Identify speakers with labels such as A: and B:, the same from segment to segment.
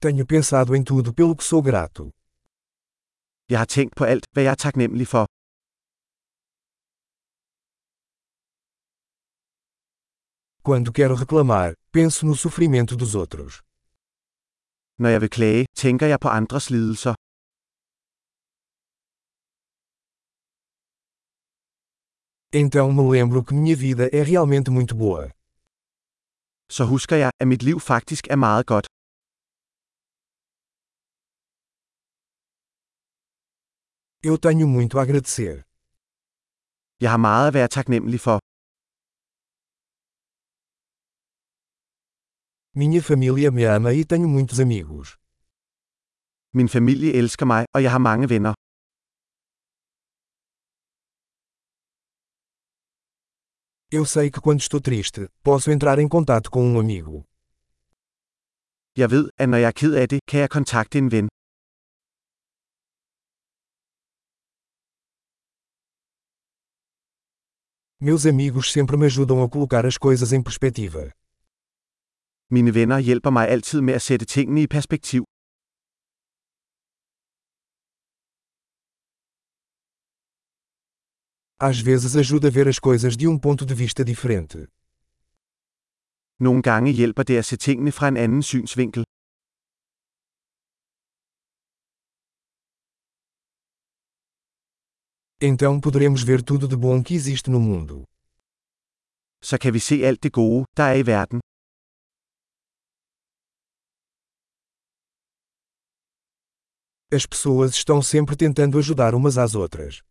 A: Tenho pensado em tudo pelo que sou grato.
B: Jeg har tænkt på alt, hvad jeg er taknemmelig for.
A: Quando quero reclamar, penso no sofrimento dos outros.
B: Når jeg vil klage, tænker jeg på andres lidelser.
A: Então me lembro que minha vida é realmente muito boa.
B: Så husker jeg, at mit liv faktisk er meget godt.
A: Eu tenho muito a agradecer.
B: Jeg har meget at være taknemmelig for.
A: Minha família me ama e tenho muitos amigos.
B: Min familie elsker mig, og jeg har mange venner.
A: Eu sei que quando estou triste, posso entrar em contato com um amigo.
B: Jeg ved, at når jeg er ked af det, kan jeg kontakte en ven.
A: Meus amigos sempre me ajudam a colocar as coisas em perspectiva.
B: Mine venner hjælper mig altid med at sætte tingene i perspektiv.
A: Às vezes ajuda a ver as coisas de um ponto de vista diferente.
B: Nogle gange hjælper det at se tingene fra en anden synsvinkel.
A: Então poderemos ver tudo de bom que existe no mundo.
B: Så kan vi se alt det gode, der er i verden.
A: As pessoas estão sempre tentando ajudar umas às outras.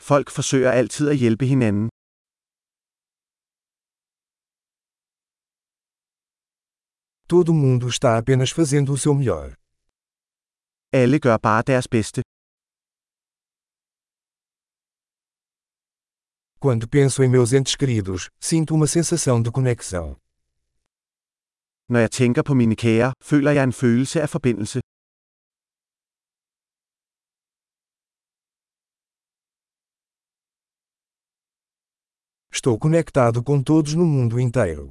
B: Folk forsøger altid at hjælpe hinanden.
A: Todo mundo está apenas fazendo o seu melhor.
B: Alle gør bare deres bedste.
A: Quando penso em meus entes queridos, sinto uma sensação de conexão.
B: Når jeg tænker på mine kære, føler jeg en følelse af forbindelse.
A: Estou conectado com todos no mundo inteiro.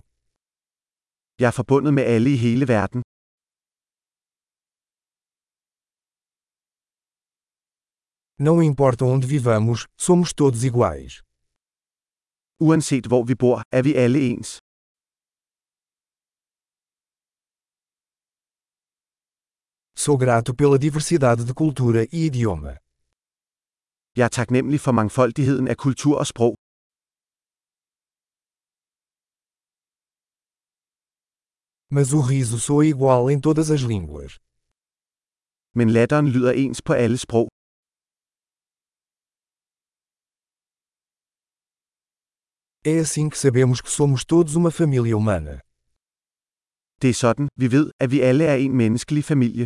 B: Jeg er forbundet med alle i hele verden.
A: Não importa onde vivamos, somos todos iguais.
B: Uanset hvor vi bor, er vi alle ens.
A: Sou grato pela diversidade de cultura e idioma.
B: Jeg er taknemmelig for mangfoldigheden af kultur og sprog.
A: Mas o riso soa igual em todas as línguas.
B: Men latteren lyder ens på alle sprog.
A: É assim que sabemos que somos todos uma família humana.
B: Det er sådan, vi ved, at vi alle er en menneskelig familie.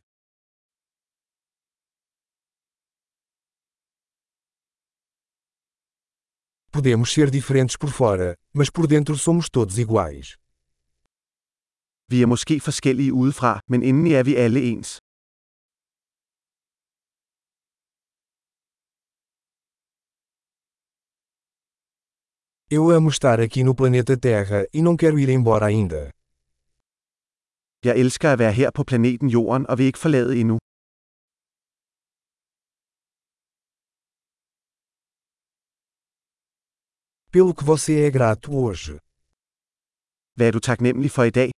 A: Podemos ser diferentes por fora, mas por dentro somos todos iguais.
B: Vi er måske forskellige udefra, men indeni er vi alle ens.
A: Eu amo estar aqui no planeta Terra e não quero ir embora ainda.
B: Jeg elsker at være her på planeten Jorden og vil ikke forlade endnu.
A: Pelo que você é grato hoje.
B: Hvad er du taknemmelig for i dag?